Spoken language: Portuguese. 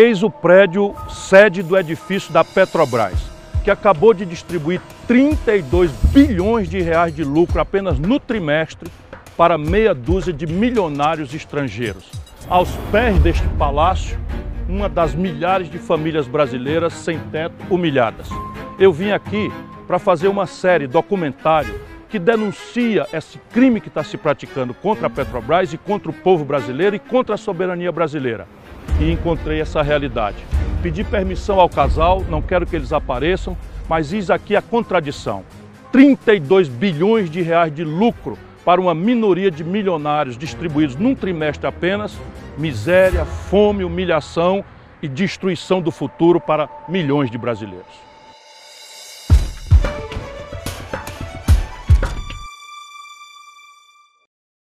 Eis o prédio sede do edifício da Petrobras, que acabou de distribuir 32 bilhões de reais de lucro apenas no trimestre para meia dúzia de milionários estrangeiros. Aos pés deste palácio, uma das milhares de famílias brasileiras sem teto humilhadas. Eu vim aqui para fazer uma série documentário que denuncia esse crime que está se praticando contra a Petrobras e contra o povo brasileiro e contra a soberania brasileira e encontrei essa realidade. Pedi permissão ao casal, não quero que eles apareçam, mas eis aqui a contradição. 32 bilhões de reais de lucro para uma minoria de milionários distribuídos num trimestre apenas, miséria, fome, humilhação e destruição do futuro para milhões de brasileiros.